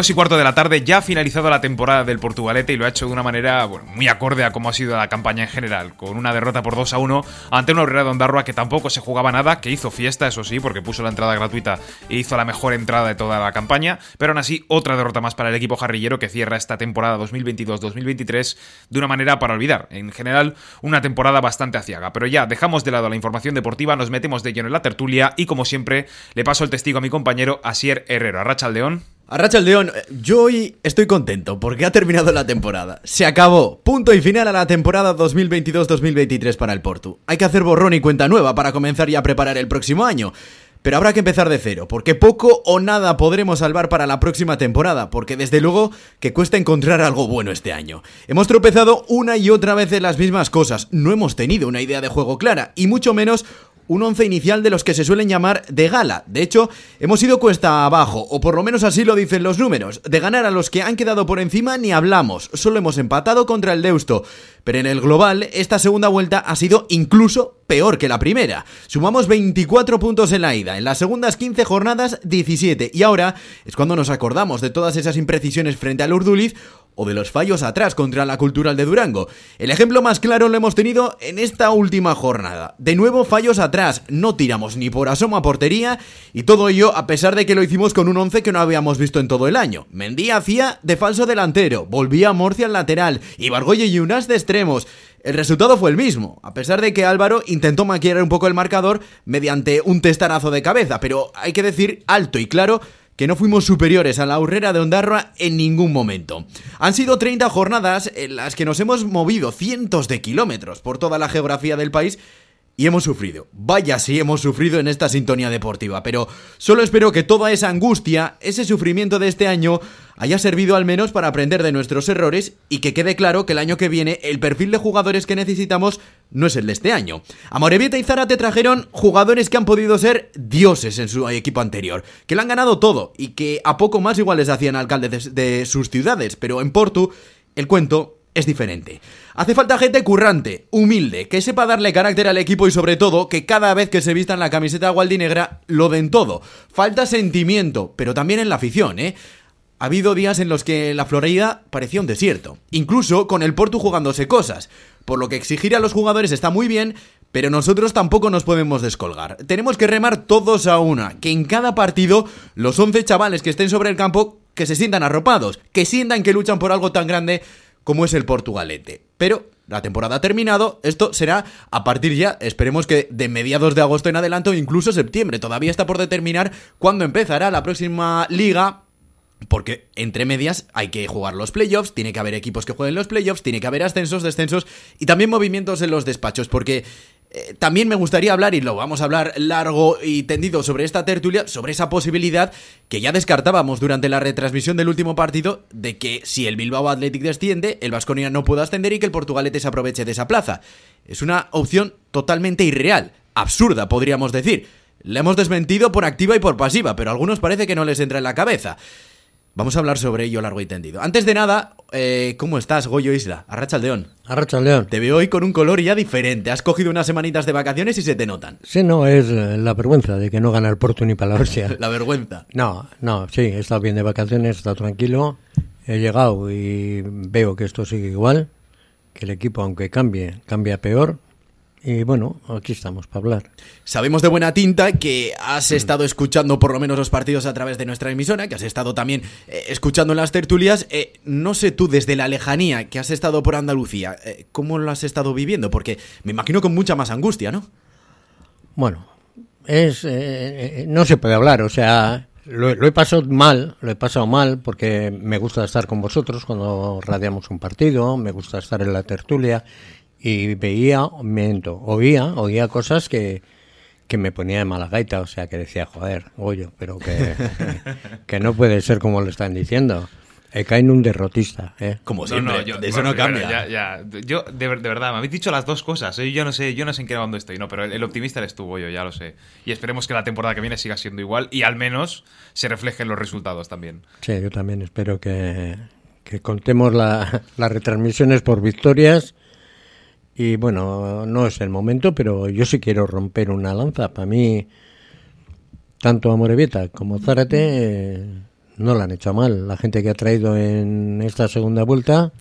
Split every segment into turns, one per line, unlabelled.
Dos y cuarto de la tarde ya ha finalizado la temporada del Portugalete y lo ha hecho de una manera muy acorde a cómo ha sido la campaña en general, con una derrota por 2 a 1 ante una Aurrera de Ondarroa que tampoco se jugaba nada, que hizo fiesta, eso sí, porque puso la entrada gratuita e hizo la mejor entrada de toda la campaña, pero aún así otra derrota más para el equipo jarrillero que cierra esta temporada 2022-2023 de una manera para olvidar. En general, una temporada bastante aciaga, pero ya dejamos de lado la información deportiva, nos metemos de lleno en la tertulia y como siempre le paso el testigo a mi compañero Asier Herrero. Arracha León.
Arracha León, yo hoy estoy contento porque ha terminado la temporada. Se acabó. Punto y final a la temporada 2022-2023 para el Portu. Hay que hacer borrón y cuenta nueva para comenzar ya a preparar el próximo año. Pero habrá que empezar de cero, porque poco o nada podremos salvar para la próxima temporada, porque desde luego que cuesta encontrar algo bueno este año. Hemos tropezado una y otra vez en las mismas cosas, no hemos tenido una idea de juego clara, y mucho menos un once inicial de los que se suelen llamar de gala. De hecho, hemos ido cuesta abajo, o por lo menos así lo dicen los números. De ganar a los que han quedado por encima ni hablamos, solo hemos empatado contra el Deusto. Pero en el global, esta segunda vuelta ha sido incluso peor que la primera. Sumamos 24 puntos en la ida, en las segundas 15 jornadas 17, y ahora es cuando nos acordamos de todas esas imprecisiones frente al Urduliz o de los fallos atrás contra la Cultural de Durango. El ejemplo más claro lo hemos tenido en esta última jornada. De nuevo fallos atrás, no tiramos ni por asomo a portería y todo ello a pesar de que lo hicimos con un 11 que no habíamos visto en todo el año. Mendía hacía de falso delantero, volvía Morcia al lateral y Bargoye y Unas de extremos. El resultado fue el mismo, a pesar de que Álvaro intentó maquillar un poco el marcador mediante un testarazo de cabeza, pero hay que decir alto y claro que no fuimos superiores a la Urrera de Ondarroa en ningún momento. Han sido 30 jornadas en las que nos hemos movido cientos de kilómetros por toda la geografía del país y hemos sufrido. Vaya si hemos sufrido en esta sintonía deportiva, pero solo espero que toda esa angustia, ese sufrimiento de este año, haya servido al menos para aprender de nuestros errores y que quede claro que el año que viene el perfil de jugadores que necesitamos no es el de este año. A Morevieta y Zárate trajeron jugadores que han podido ser dioses en su equipo anterior, que lo han ganado todo y que a poco más iguales hacían alcaldes de, de sus ciudades, pero en Portu el cuento es diferente. Hace falta gente currante, humilde, que sepa darle carácter al equipo y sobre todo que cada vez que se vistan la camiseta gualdinegra lo den todo. Falta sentimiento, pero también en la afición, ¿eh? Ha habido días en los que la Florida parecía un desierto, incluso con el Porto jugándose cosas, por lo que exigir a los jugadores está muy bien, pero nosotros tampoco nos podemos descolgar. Tenemos que remar todos a una, que en cada partido los 11 chavales que estén sobre el campo que se sientan arropados, que sientan que luchan por algo tan grande como es el Portugalete. Pero la temporada ha terminado, esto será a partir ya, esperemos que de mediados de agosto en adelante o incluso septiembre. Todavía está por determinar cuándo empezará la próxima liga. Porque entre medias hay que jugar los playoffs, tiene que haber equipos que jueguen los playoffs, tiene que haber ascensos, descensos y también movimientos en los despachos. Porque eh, también me gustaría hablar, y lo vamos a hablar largo y tendido sobre esta tertulia, sobre esa posibilidad que ya descartábamos durante la retransmisión del último partido, de que si el Bilbao Athletic desciende, el Vasconia no pueda ascender y que el Portugalete se aproveche de esa plaza. Es una opción totalmente irreal, absurda, podríamos decir. La hemos desmentido por activa y por pasiva, pero a algunos parece que no les entra en la cabeza. Vamos a hablar sobre ello largo y tendido. Antes de nada, eh, ¿cómo estás, Goyo Isla? Arracha el León.
Arracha el León.
Te veo hoy con un color ya diferente. Has cogido unas semanitas de vacaciones y se te notan.
Sí, no, es eh, la vergüenza de que no gana el Porto ni para la
la vergüenza.
No, no, sí, he estado bien de vacaciones, he estado tranquilo. He llegado y veo que esto sigue igual, que el equipo, aunque cambie, cambia peor. Y bueno, aquí estamos para hablar.
Sabemos de buena tinta que has estado escuchando por lo menos los partidos a través de nuestra emisora, que has estado también eh, escuchando las tertulias. Eh, no sé tú, desde la lejanía que has estado por Andalucía, eh, ¿cómo lo has estado viviendo? Porque me imagino con mucha más angustia, ¿no?
Bueno, es eh, no se puede hablar, o sea, lo, lo, he pasado mal, lo he pasado mal porque me gusta estar con vosotros cuando radiamos un partido, me gusta estar en la tertulia y veía, miento, oía, oía cosas que, que me ponía de mala gaita, o sea, que decía, joder, Goyo, pero que, que no puede ser como lo están diciendo. He caído en un derrotista, ¿eh?
Como siempre,
No, no, yo-
de eso
bueno,
no cambia.
bueno, ya, ya. Yo, de, de verdad, me habéis dicho las dos cosas. ¿eh? Yo no sé, yo no sé en qué bando estoy, no, pero el, el optimista eres tú, yo ya lo sé. Y esperemos que la temporada que viene siga siendo igual y al menos se reflejen los resultados también.
Sí, yo también espero que, que contemos la- las retransmisiones por victorias. Y bueno, no es el momento, pero yo sí quiero romper una lanza. Para mí, tanto Amorebieta como Zárate eh, no la han hecho mal. La gente que ha traído en esta segunda vuelta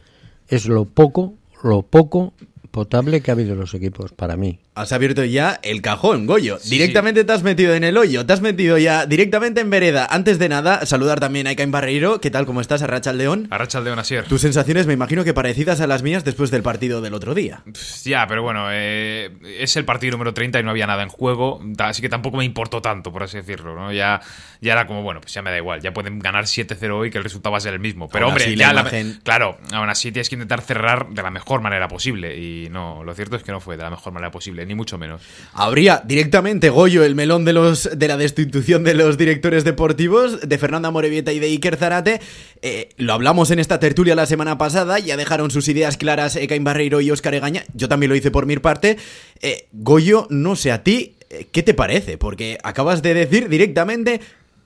es lo poco, lo poco potable que ha habido los equipos para mí.
Has abierto ya el cajón, Goyo. directamente te has metido en el hoyo, te has metido ya directamente en vereda. Antes de nada, saludar también a Icain Barreiro. ¿Qué tal? ¿Cómo estás? Arracha León.
Arracha León, así
Tus sensaciones me imagino que parecidas a las mías después del partido del otro día.
Ya, pero bueno, eh, es el partido número 30 y no había nada en juego, así que tampoco me importó tanto, por así decirlo. ¿no? Ya, ya era como, bueno, pues ya me da igual, ya pueden ganar 7-0 hoy que el resultado va a ser el mismo. Pero hombre, ya la claro, aún así tienes que intentar cerrar de la mejor manera posible y no, lo cierto es que no fue de la mejor manera posible, ni mucho menos.
Habría directamente Goyo el melón de los de la destitución de los directores deportivos de Fernanda Morevieta y de Iker Zarate. Eh, lo hablamos en esta tertulia la semana pasada, ya dejaron sus ideas claras Ekain Barreiro y Óscar Egaña. Yo también lo hice por mi parte. Eh, Goyo, no sé a ti, eh, ¿qué te parece? Porque acabas de decir directamente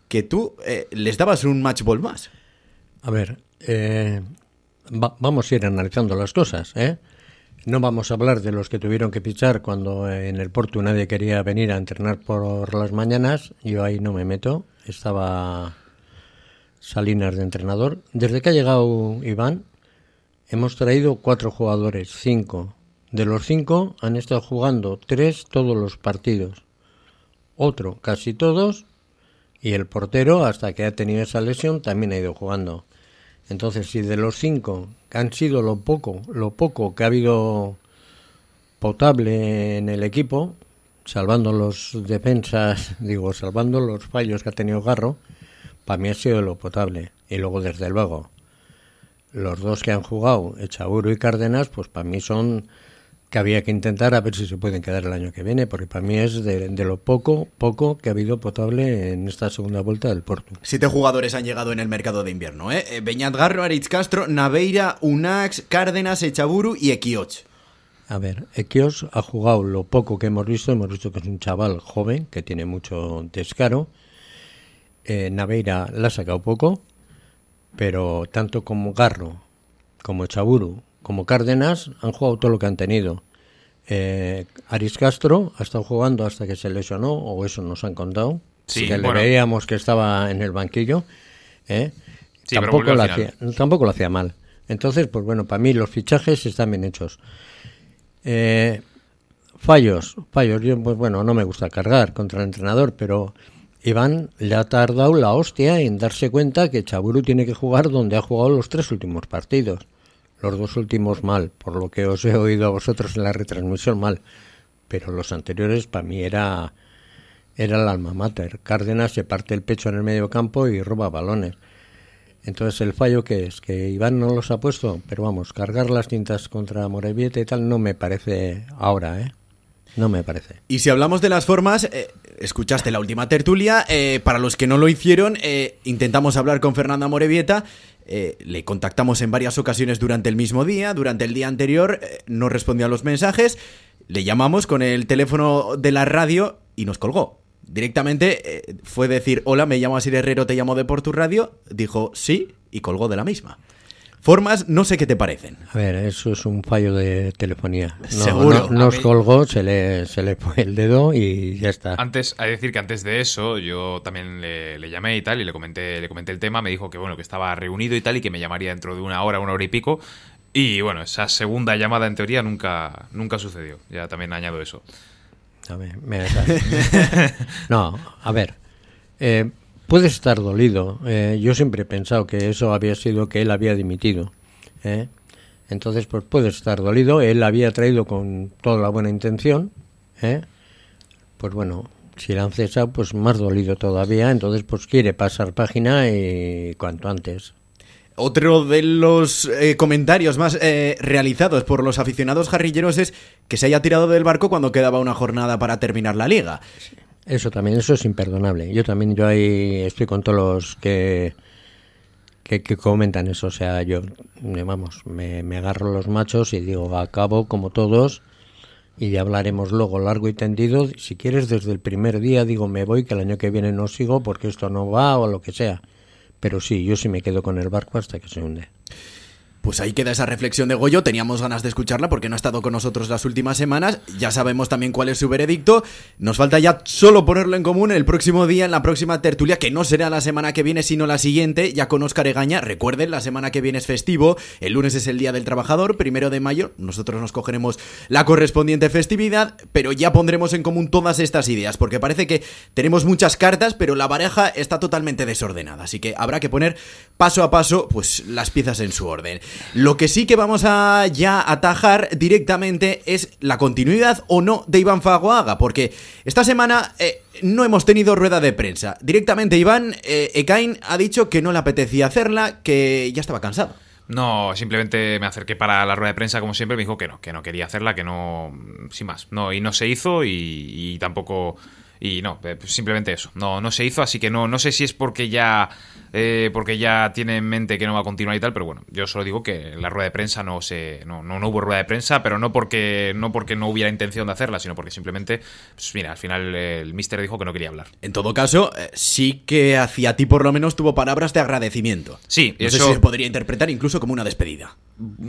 que tú les dabas un match ball más.
A ver, vamos a ir analizando las cosas, ¿eh? No vamos a hablar de los que tuvieron que pichar cuando en el Porto nadie quería venir a entrenar por las mañanas. Yo ahí no me meto. Estaba Salinas de entrenador. Desde que ha llegado Iván, hemos traído cuatro jugadores, cinco. De los cinco han estado jugando tres todos los partidos. Otro casi todos. Y el portero, hasta que ha tenido esa lesión, también ha ido jugando. Entonces, si de los cinco han sido lo poco, lo poco que ha habido potable en el equipo, salvando los defensas, digo, salvando los fallos que ha tenido Garro, para mí ha sido lo potable. Y luego, desde luego, los dos que han jugado, Echaburo y Cárdenas, pues para mí son que había que intentar a ver si se pueden quedar el año que viene, porque para mí es de, lo poco, poco que ha habido potable en esta segunda vuelta del Porto.
Siete jugadores han llegado en el mercado de invierno, ¿eh? eh Beñat Garro, Aritz Castro, Naveira, Unax, Cárdenas, Echaburu y Equioch.
A ver, Equioch ha jugado lo poco que hemos visto, hemos visto que es un chaval joven, que tiene mucho descaro. Eh, Naveira la ha sacado poco, pero tanto como Garro, como Echaburu, como Cárdenas han jugado todo lo que han tenido. Eh, Aris Castro ha estado jugando hasta que se lesionó, o eso nos han contado. Sí, que le veíamos que estaba en el banquillo. ¿eh? tampoco, lo hacía, tampoco lo hacía mal. Entonces, pues bueno, para mí los fichajes están bien hechos. Eh, fallos, fallos. Yo, pues bueno, no me gusta cargar contra el entrenador, pero Iván le ha tardado la hostia en darse cuenta que Chaburu tiene que jugar donde ha jugado los tres últimos partidos los dos últimos mal, por lo que os he oído a vosotros en la retransmisión mal, pero los anteriores para mí era era el alma mater. Cárdenas se parte el pecho en el medio campo y roba balones. Entonces el fallo que es que Iván no los ha puesto, pero vamos, cargar las tintas contra Morevieta y tal no me parece ahora, ¿eh? No me parece.
Y si hablamos de las formas, eh, escuchaste la última tertulia. Eh, para los que no lo hicieron, eh, intentamos hablar con Fernanda Morevieta eh, le contactamos en varias ocasiones durante el mismo día, durante el día anterior, eh, no respondió a los mensajes, le llamamos con el teléfono de la radio y nos colgó. Directamente eh, fue decir, hola, me llamo Asir Herrero, te llamo de por tu radio, dijo sí y colgó de la misma. Formas, no sé qué te parecen.
A ver, eso es un fallo de telefonía. Seguro. nos colgó, se le, se le fue el dedo y ya está.
Antes, hay que decir que antes de eso, yo también le, llamé y tal, y le comenté, le comenté el tema, me dijo que bueno, que estaba reunido y tal, y que me llamaría dentro de una hora, una hora y pico. Y bueno, esa segunda llamada en teoría nunca, nunca sucedió. Ya también añado eso.
A ver, me... no, a ver. Eh, puedes estar dolido. Eh, yo siempre he pensado que eso había sido que él había dimitido. ¿eh? Entonces, pues puedes estar dolido. Él había traído con toda la buena intención. ¿eh? Pues bueno, si la han cesado, pues más dolido todavía. Entonces, pues quiere pasar página y cuanto antes.
Otro de los comentarios más realizados por los aficionados jarrilleros es que se haya tirado del barco cuando quedaba una jornada para terminar la liga.
Eso también, eso es imperdonable. Yo también, yo ahí estoy con todos los que, que, comentan eso. O sea, yo, vamos, me, agarro los machos y digo, acabo como todos y hablaremos luego largo y tendido. Si quieres, desde el primer día digo, me voy, que el año que viene no sigo porque esto no va o lo que sea. Pero sí, yo sí me quedo con el barco hasta que se hunde.
Pues ahí queda esa reflexión de Goyo. Teníamos ganas de escucharla porque no ha estado con nosotros las últimas semanas. Ya sabemos también cuál es su veredicto. Nos falta ya solo ponerlo en común el próximo día, en la próxima tertulia, que no será la semana que viene, sino la siguiente, ya con Oscar Egaña. Recuerden, la semana que viene es festivo. El lunes es el Día del Trabajador, primero de mayo. Nosotros nos cogeremos la correspondiente festividad, pero ya pondremos en común todas estas ideas, porque parece que tenemos muchas cartas, pero la pareja está totalmente desordenada. Así que habrá que poner paso a paso, pues, las piezas en su orden. Lo que sí que vamos a ya atajar directamente es la continuidad o no de Iván Fagoaga, porque esta semana eh, no hemos tenido rueda de prensa. Directamente Iván eh, Ekain ha dicho que no le apetecía hacerla, que ya estaba cansado.
No, simplemente me acerqué para la rueda de prensa, como siempre, me dijo que no, que no quería hacerla, que no, sin más. No, y no se hizo y, y tampoco... Y no, eh, simplemente eso. No, no se hizo, así que no, no sé si es porque ya eh, porque ya tiene en mente que no va a continuar y tal, pero bueno, yo solo digo que la rueda de prensa no se no, no, hubo rueda de prensa, pero no porque no porque no hubiera intención de hacerla, sino porque simplemente, pues mira, al final el mister dijo que no quería hablar.
En todo caso, eh, sí que hacia ti por lo menos tuvo palabras de agradecimiento.
Sí,
eso
sé
se podría interpretar incluso como una despedida.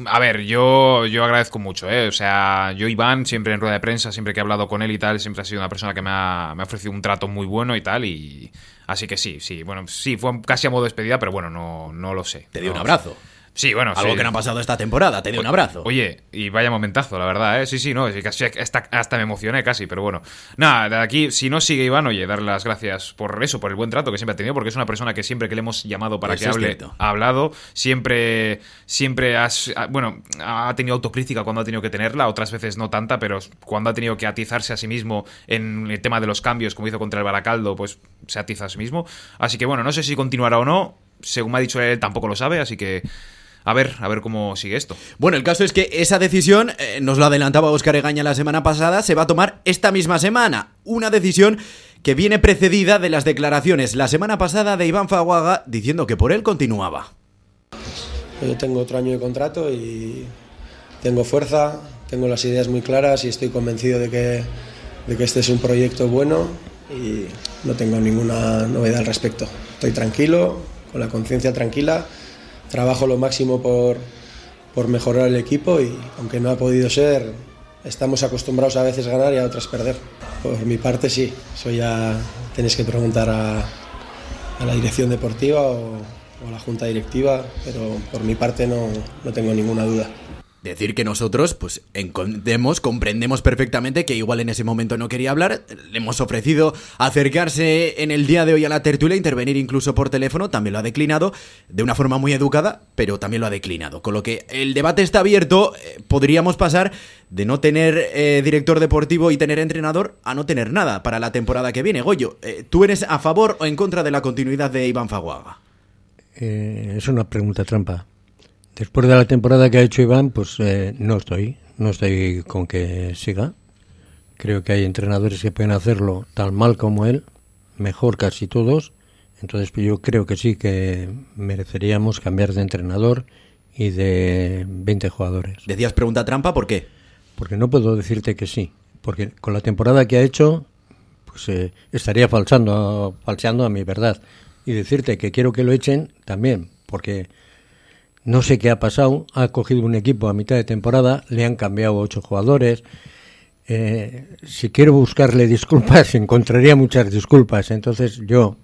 A ver, yo, yo agradezco mucho, ¿eh? O sea, yo Iván, siempre en rueda de prensa, siempre que he hablado con él y tal, siempre ha sido una persona que me ha, me ha ofrecido un trato muy bueno y tal, y Así que sí, sí, bueno, sí, fue casi a modo de despedida, pero bueno, no, no lo sé.
Te dio
un
abrazo.
Sí, bueno,
Algo que no ha pasado esta temporada, te dio un abrazo.
Oye, y vaya momentazo, la verdad, ¿eh? Sí, sí, no, casi hasta, hasta, me emocioné casi, pero bueno. Nada, de aquí, si no sigue Iván, oye, darle las gracias por eso, por el buen trato que siempre ha tenido, porque es una persona que siempre que le hemos llamado para que hable, ha hablado, siempre, siempre has, bueno, ha tenido autocrítica cuando ha tenido que tenerla, otras veces no tanta, pero cuando ha tenido que atizarse a sí mismo en el tema de los cambios, como hizo contra el Baracaldo, pues se atiza a sí mismo. Así que bueno, no sé si continuará o no, según me ha dicho él, tampoco lo sabe, así que a ver, a ver cómo sigue esto.
Bueno, el caso es que esa decisión, eh, nos lo adelantaba Oscar Egaña la semana pasada, se va a tomar esta misma semana. Una decisión que viene precedida de las declaraciones la semana pasada de Iván Faguaga diciendo que por él continuaba.
Yo tengo otro año de contrato y tengo fuerza, tengo las ideas muy claras y estoy convencido de que, de que este es un proyecto bueno y no tengo ninguna novedad al respecto. Estoy tranquilo, con la conciencia tranquila trabajo lo máximo por, por mejorar el equipo y aunque no ha podido ser, estamos acostumbrados a veces ganar y a otras perder. Por mi parte sí, eso ya tenéis que preguntar a, a la dirección deportiva o, o, a la junta directiva, pero por mi parte no, no tengo ninguna duda.
Decir que nosotros, pues, entendemos, comprendemos perfectamente que igual en ese momento no quería hablar. Le hemos ofrecido acercarse en el día de hoy a la tertulia, intervenir incluso por teléfono. También lo ha declinado de una forma muy educada, pero también lo ha declinado. Con lo que el debate está abierto. Eh, podríamos pasar de no tener eh, director deportivo y tener entrenador a no tener nada para la temporada que viene. Goyo, eh, ¿tú eres a favor o en contra de la continuidad de Iván Faguaga?
es una pregunta trampa. Después de la temporada que ha hecho Iván, pues eh, no estoy, no estoy con que siga. Creo que hay entrenadores que pueden hacerlo tan mal como él, mejor casi todos. Entonces pues, yo creo que sí que mereceríamos cambiar de entrenador y de 20 jugadores.
Decías pregunta trampa, ¿por qué?
Porque no puedo decirte que sí. Porque con la temporada que ha hecho, pues eh, estaría falsando, falseando a mi verdad. Y decirte que quiero que lo echen también, porque no sé qué ha pasado. Ha cogido un equipo a mitad de temporada, le han cambiado ocho jugadores. Eh, si quiero buscarle disculpas, encontraría muchas disculpas. Entonces yo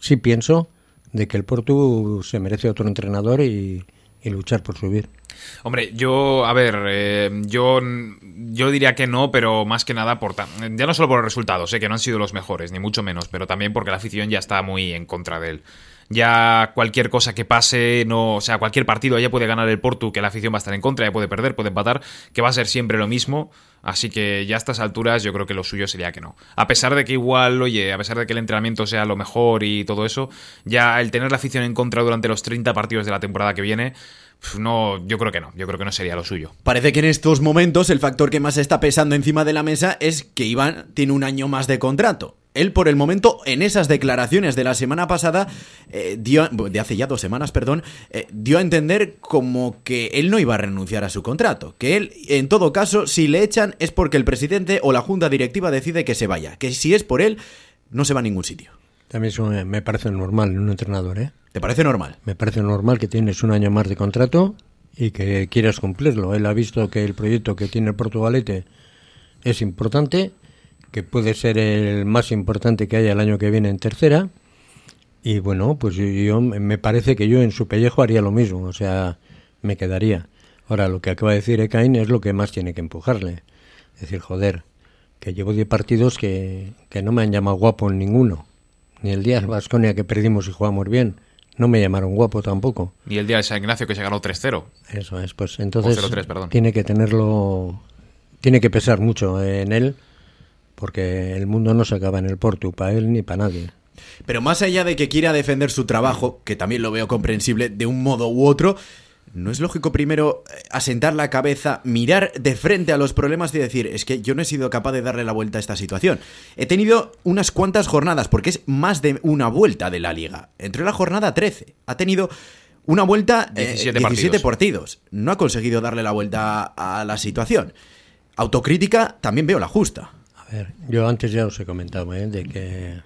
sí pienso de que el Porto se merece otro entrenador y, luchar por subir.
Hombre, yo, a ver, eh, yo, yo diría que no, pero más que nada por ya no solo por los resultados, sé que no han sido los mejores, ni mucho menos, pero también porque la afición ya está muy en contra de él ya cualquier cosa que pase, no, o sea, cualquier partido ya puede ganar el Porto, que la afición va a estar en contra, ya puede perder, puede empatar, que va a ser siempre lo mismo. Así que ya a estas alturas yo creo que lo suyo sería que no. A pesar de que igual, oye, a pesar de que el entrenamiento sea lo mejor y todo eso, ya el tener la afición en contra durante los 30 partidos de la temporada que viene, no, yo creo que no, yo creo que no sería lo suyo.
Parece que en estos momentos el factor que más está pesando encima de la mesa es que Iván tiene un año más de contrato. Él, por el momento, en esas declaraciones de la semana pasada, eh, dio, de hace ya dos semanas, perdón, eh, dio a entender como que él no iba a renunciar a su contrato. Que él, en todo caso, si le echan es porque el presidente o la junta directiva decide que se vaya. Que si es por él, no se va a ningún sitio.
También eso me parece normal en un entrenador, ¿eh?
¿Te parece normal?
Me parece normal que tienes un año más de contrato y que quieras cumplirlo. Él ha visto que el proyecto que tiene el Portugalete es importante, que puede ser el más importante que haya el año que viene en tercera. Y bueno, pues yo, me parece que yo en su pellejo haría lo mismo, o sea, me quedaría. Ahora, lo que acaba de decir Ekain es lo que más tiene que empujarle. Es decir, joder, que llevo 10 partidos que, que no me han llamado guapo en ninguno. Ni el día Vasconia que perdimos y jugamos bien no me llamaron guapo tampoco.
Ni el día de San Ignacio que se ganó 3-0.
Eso es, pues entonces tiene que tenerlo, tiene que pesar mucho en él, porque el mundo no se acaba en el Porto, para él ni para nadie.
Pero más allá de que quiera defender su trabajo, que también lo veo comprensible de un modo u otro, ¿No es lógico primero eh, asentar la cabeza, mirar de frente a los problemas y decir, es que yo no he sido capaz de darle la vuelta a esta situación? He tenido unas cuantas jornadas, porque es más de una vuelta de la liga. Entró en la jornada 13. Ha tenido una vuelta, 17, eh, partidos. No ha conseguido darle la vuelta a la situación. Autocrítica también veo la justa.
A ver, yo antes ya os he comentado ¿eh? de que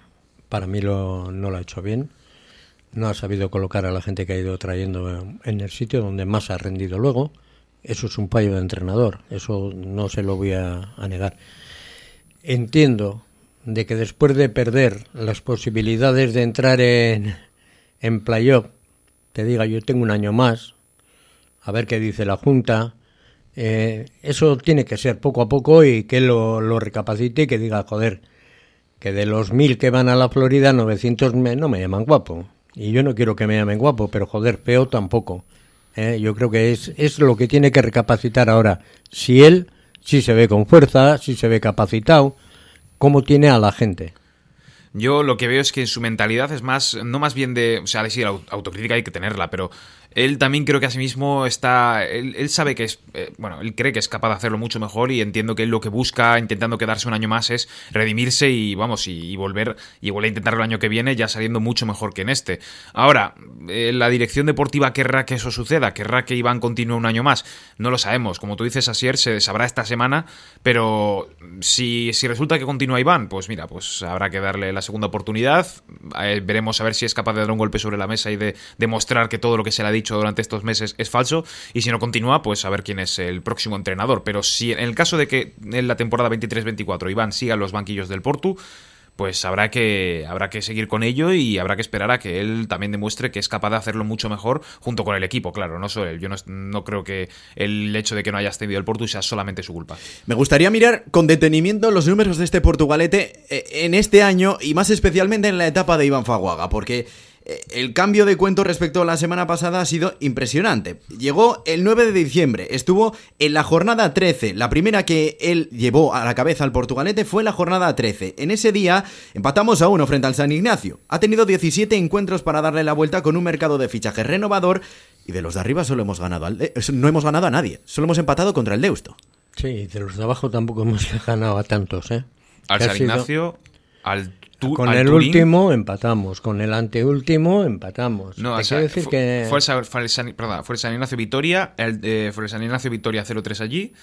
para mí lo, no lo ha hecho bien no ha sabido colocar a la gente que ha ido trayendo en el sitio donde más ha rendido luego. Eso es un payo de entrenador, eso no se lo voy a, negar. Entiendo de que después de perder las posibilidades de entrar en, en playoff, te diga yo tengo un año más, a ver qué dice la Junta, eh, eso tiene que ser poco a poco y que lo, lo recapacite y que diga, joder, que de los mil que van a la Florida, 900 no me llaman guapo. Y yo no quiero que me llamen guapo, pero joder, feo tampoco. ¿eh? Yo creo que es, es lo que tiene que recapacitar ahora. Si él si se ve con fuerza, si se ve capacitado, cómo tiene a la gente.
Yo lo que veo es que su mentalidad es más, no más bien de, o sea, sí, la autocrítica hay que tenerla, pero él también creo que asimismo está. Él, sabe que es. Eh, bueno, él cree que es capaz de hacerlo mucho mejor y entiendo que él lo que busca, intentando quedarse un año más, es redimirse y, vamos, y, volver. Y volver a intentarlo el año que viene, ya saliendo mucho mejor que en este. Ahora, eh, la dirección deportiva querrá que eso suceda, querrá que Iván continúe un año más. No lo sabemos. Como tú dices, Asier, se sabrá esta semana, pero si, si resulta que continúa Iván, pues mira, pues habrá que darle la segunda oportunidad. Eh, veremos a ver si es capaz de dar un golpe sobre la mesa y de demostrar que todo lo que se le ha dicho durante estos meses es falso y si no continúa, pues a ver quién es el próximo entrenador. Pero si en el caso de que en la temporada 23-24 Iván siga los banquillos del Portu, pues habrá que, habrá que seguir con ello y habrá que esperar a que él también demuestre que es capaz de hacerlo mucho mejor junto con el equipo, claro, no solo él. Yo no, creo que el hecho de que no haya tenido el Portu sea solamente su culpa.
Me gustaría mirar con detenimiento los números de este Portugalete eh, en este año y más especialmente en la etapa de Iván Faguaga, porque el cambio de cuento respecto a la semana pasada ha sido impresionante. Llegó el 9 de diciembre, estuvo en la jornada 13. La primera que él llevó a la cabeza al Portugalete fue la jornada 13. En ese día empatamos a uno frente al San Ignacio. Ha tenido 17 encuentros para darle la vuelta con un mercado de fichaje renovador y de los de arriba solo hemos ganado al no hemos ganado a nadie, solo hemos empatado contra el Deusto.
Sí, de los de abajo tampoco hemos ganado a tantos, ¿eh?
Al San Ignacio, al
con el último empatamos, con el anteúltimo empatamos.
No, o sea, decir que... fue, el, fue, San Ignacio Vitoria, el, eh, fue el San Ignacio Vitoria 0-3 allí.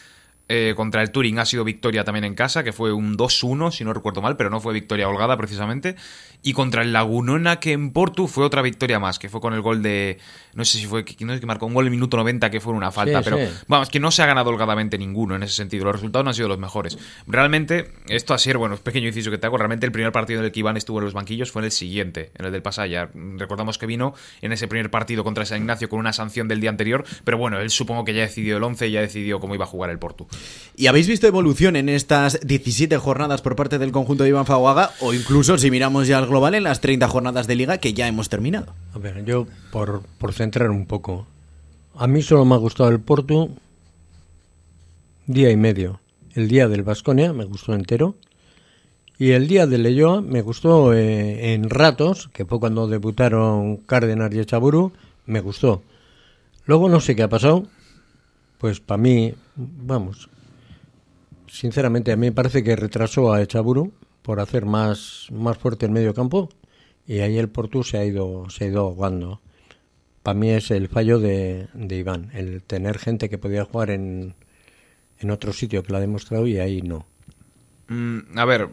Eh, contra el Turing ha sido victoria también en casa, que fue un 2-1, si no recuerdo mal, pero no fue victoria holgada precisamente. Y contra el Lagunona, que en Portu fue otra victoria más, que fue con el gol de. No sé si fue. No es que marcó un gol en minuto 90, que fue una falta, pero vamos, que no se ha ganado holgadamente ninguno en ese sentido. Los resultados no han sido los mejores. Realmente, esto ha sido, bueno, es pequeño inciso que te hago. Realmente, el primer partido en el que Iván estuvo en los banquillos fue en el siguiente, en el del Pasaya. Recordamos que vino en ese primer partido contra San Ignacio con una sanción del día anterior, pero bueno, él supongo que ya decidió el 11 y ya decidió cómo iba a jugar el Portu.
¿Y habéis visto evolución en estas 17 jornadas por parte del conjunto de Iván Faguaga? O incluso, si miramos ya al global, en las 30 jornadas de liga que ya hemos terminado.
A ver, yo por, centrar un poco. A mí solo me ha gustado el Porto día y medio. El día del Vasconia me gustó entero. Y el día de Leyoa me gustó eh, en ratos, que fue cuando debutaron Cárdenas y Echaburu, me gustó. Luego no sé qué ha pasado. Pues para mí, vamos, sinceramente a mí me parece que retrasó a Echaburu por hacer más, más fuerte el medio campo y ahí el Portu se ha ido, se ha ido ahogando. Para mí es el fallo de, de Iván, el tener gente que podía jugar en, en otro sitio que lo ha demostrado y ahí no.
Mm, a ver,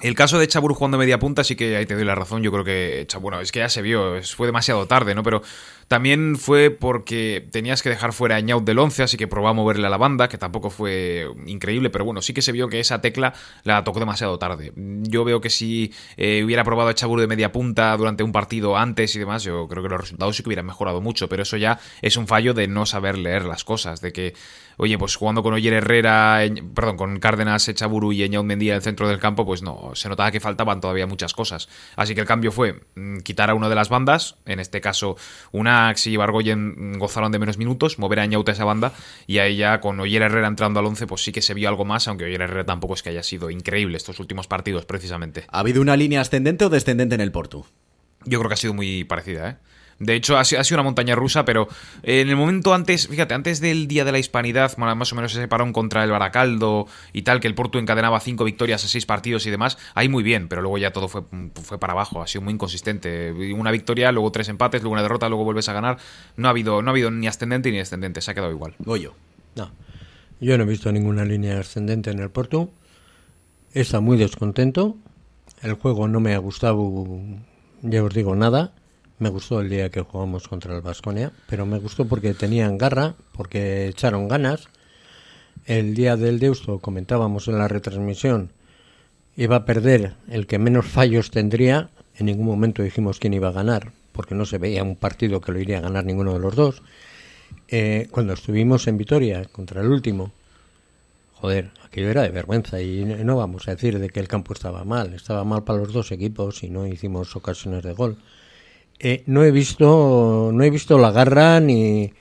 El caso de Chaburu jugando media punta, sí que ahí te doy la razón. Yo creo que, bueno, es que ya se vio, fue demasiado tarde, ¿no? Pero también fue porque tenías que dejar fuera a Ñaut del 11, así que probó a moverle a la banda, que tampoco fue increíble, pero bueno, sí que se vio que esa tecla la tocó demasiado tarde. Yo veo que si eh, hubiera probado a Chaburu de media punta durante un partido antes y demás, yo creo que los resultados sí que hubieran mejorado mucho, pero eso ya es un fallo de no saber leer las cosas, de que, oye, pues jugando con Oyer Herrera, perdón, con Cárdenas, Echaburu y Ñaut Mendía en el centro del campo, pues no, se notaba que faltaban todavía muchas cosas. Así que el cambio fue mm, quitar a una de las bandas, en este caso una y Bargoyen gozaron de menos minutos, mover a Ñauta esa banda y ahí ya con Oyer Herrera entrando al 11 pues sí que se vio algo más, aunque Oyer Herrera tampoco es que haya sido increíble estos últimos partidos precisamente.
¿Ha habido una línea ascendente o descendente en el Porto?
Yo creo que ha sido muy parecida, ¿eh? De hecho, ha sido una montaña rusa, pero en el momento antes, fíjate, antes del Día de la Hispanidad, más o menos ese parón contra el Baracaldo y tal, que el Porto encadenaba cinco victorias a seis partidos y demás, ahí muy bien, pero luego ya todo fue, fue para abajo, ha sido muy inconsistente. Una victoria, luego tres empates, luego una derrota, luego vuelves a ganar. No ha habido, no ha habido ni ascendente ni descendente, se ha quedado igual.
Goyo.
No, yo no he visto ninguna línea ascendente en el Porto. Está muy descontento. El juego no me ha gustado, ya os digo, nada. Me gustó el día que jugamos contra el Vasconia, pero me gustó porque tenían garra, porque echaron ganas. El día del Deusto, comentábamos en la retransmisión, iba a perder el que menos fallos tendría. En ningún momento dijimos quién iba a ganar, porque no se veía un partido que lo iría a ganar ninguno de los dos. Eh, cuando estuvimos en Vitoria contra el último, joder, aquello era de vergüenza y no vamos a decir de que el campo estaba mal, estaba mal para los dos equipos y no hicimos ocasiones de gol. Eh, no he visto no he visto la garra ni,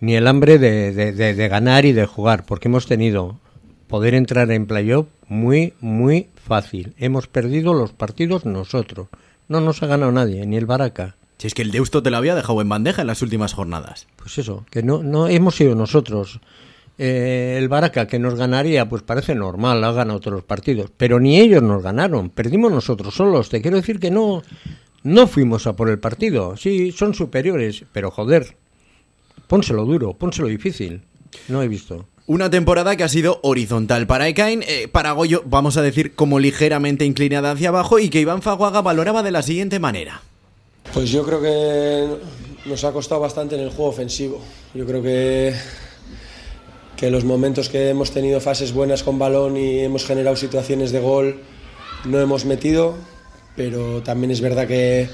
ni el hambre de, de, ganar y de jugar, porque hemos tenido poder entrar en playoff muy, muy fácil. Hemos perdido los partidos nosotros. No nos ha ganado nadie, ni el Baraca.
Si es que el Deusto te lo había dejado en bandeja en las últimas jornadas.
Pues eso, que no, no hemos sido nosotros. Eh, el Baraca que nos ganaría, pues parece normal, ha ganado todos los partidos. Pero ni ellos nos ganaron, perdimos nosotros solos. Te quiero decir que no, no fuimos a por el partido. Sí, son superiores, pero joder, pónselo duro, pónselo difícil. No he visto.
Una temporada que ha sido horizontal para Ekain, eh, para Goyo, vamos a decir, como ligeramente inclinada hacia abajo y que Iván Faguaga valoraba de la siguiente manera.
Pues yo creo que nos ha costado bastante en el juego ofensivo. Yo creo que, que los momentos que hemos tenido fases buenas con balón y hemos generado situaciones de gol, no hemos metido pero también es verdad que,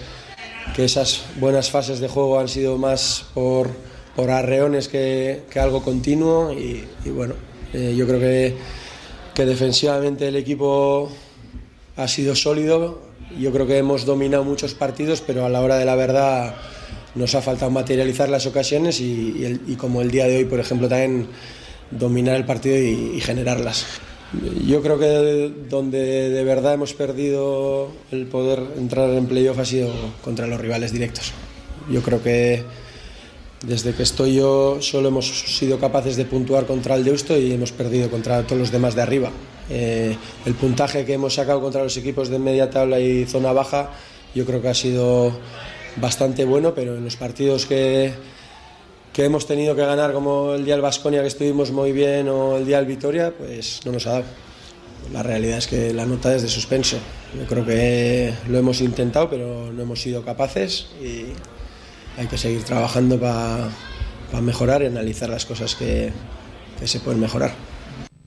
que esas buenas fases de juego han sido más por, por arreones que, que algo continuo y, bueno, eh, yo creo que, que defensivamente el equipo ha sido sólido, yo creo que hemos dominado muchos partidos, pero a la hora de la verdad nos ha faltado materializar las ocasiones y, y, como el día de hoy, por ejemplo, también dominar el partido y generarlas. Yo creo que donde de verdad hemos perdido el poder entrar en playoff ha sido contra los rivales directos. Yo creo que desde que estoy yo solo hemos sido capaces de puntuar contra el Deusto y hemos perdido contra todos los demás de arriba. Eh, el puntaje que hemos sacado contra los equipos de media tabla y zona baja yo creo que ha sido bastante bueno, pero en los partidos que, que hemos tenido que ganar como el día del Vasconia que estuvimos muy bien o el día del Vitoria, pues no nos ha dado. La realidad es que la nota es de suspenso. Yo creo que lo hemos intentado, pero no hemos sido capaces y hay que seguir trabajando para mejorar y analizar las cosas que, que se pueden mejorar.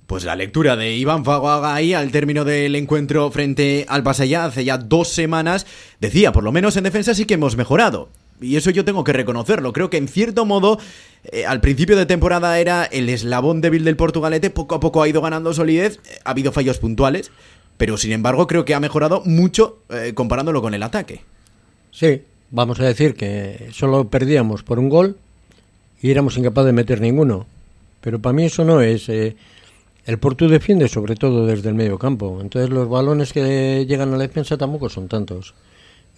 Pues la lectura de Iván Faguaga ahí al término del encuentro frente al Pasaya hace ya dos semanas decía, por lo menos en defensa sí que hemos mejorado. Y eso yo tengo que reconocerlo. Creo que en cierto modo, eh, al principio de temporada era el eslabón débil del Portugalete, poco a poco ha ido ganando solidez, eh, ha habido fallos puntuales, pero sin embargo creo que ha mejorado mucho eh, comparándolo con el ataque.
Sí, vamos a decir que solo perdíamos por un gol y éramos incapaces de meter ninguno. Pero para mí eso no es... el Porto defiende sobre todo desde el medio campo, entonces los balones que llegan a la defensa tampoco son tantos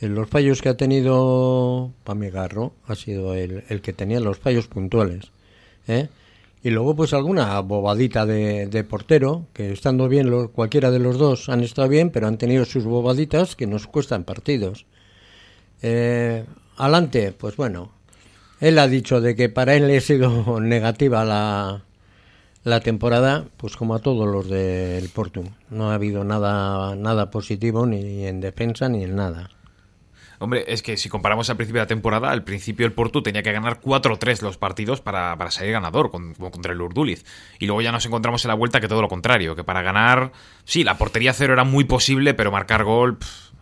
los fallos que ha tenido Pamigarro ha sido el, el, que tenía los fallos puntuales. ¿eh? Y luego, pues alguna bobadita de, portero, que estando bien, cualquiera de los dos han estado bien, pero han tenido sus bobaditas que nos cuestan partidos. Eh, adelante, pues bueno, él ha dicho de que para él ha sido negativa la, la temporada, pues como a todos los del Porto. No ha habido nada, nada positivo ni en defensa ni en nada.
Hombre, es que si comparamos al principio de la temporada, al principio el Porto tenía que ganar 4-3 los partidos para, para salir ganador, como contra el Urduliz. Y luego ya nos encontramos en la vuelta que todo lo contrario, que para ganar, sí, la portería cero era muy posible, pero marcar gol,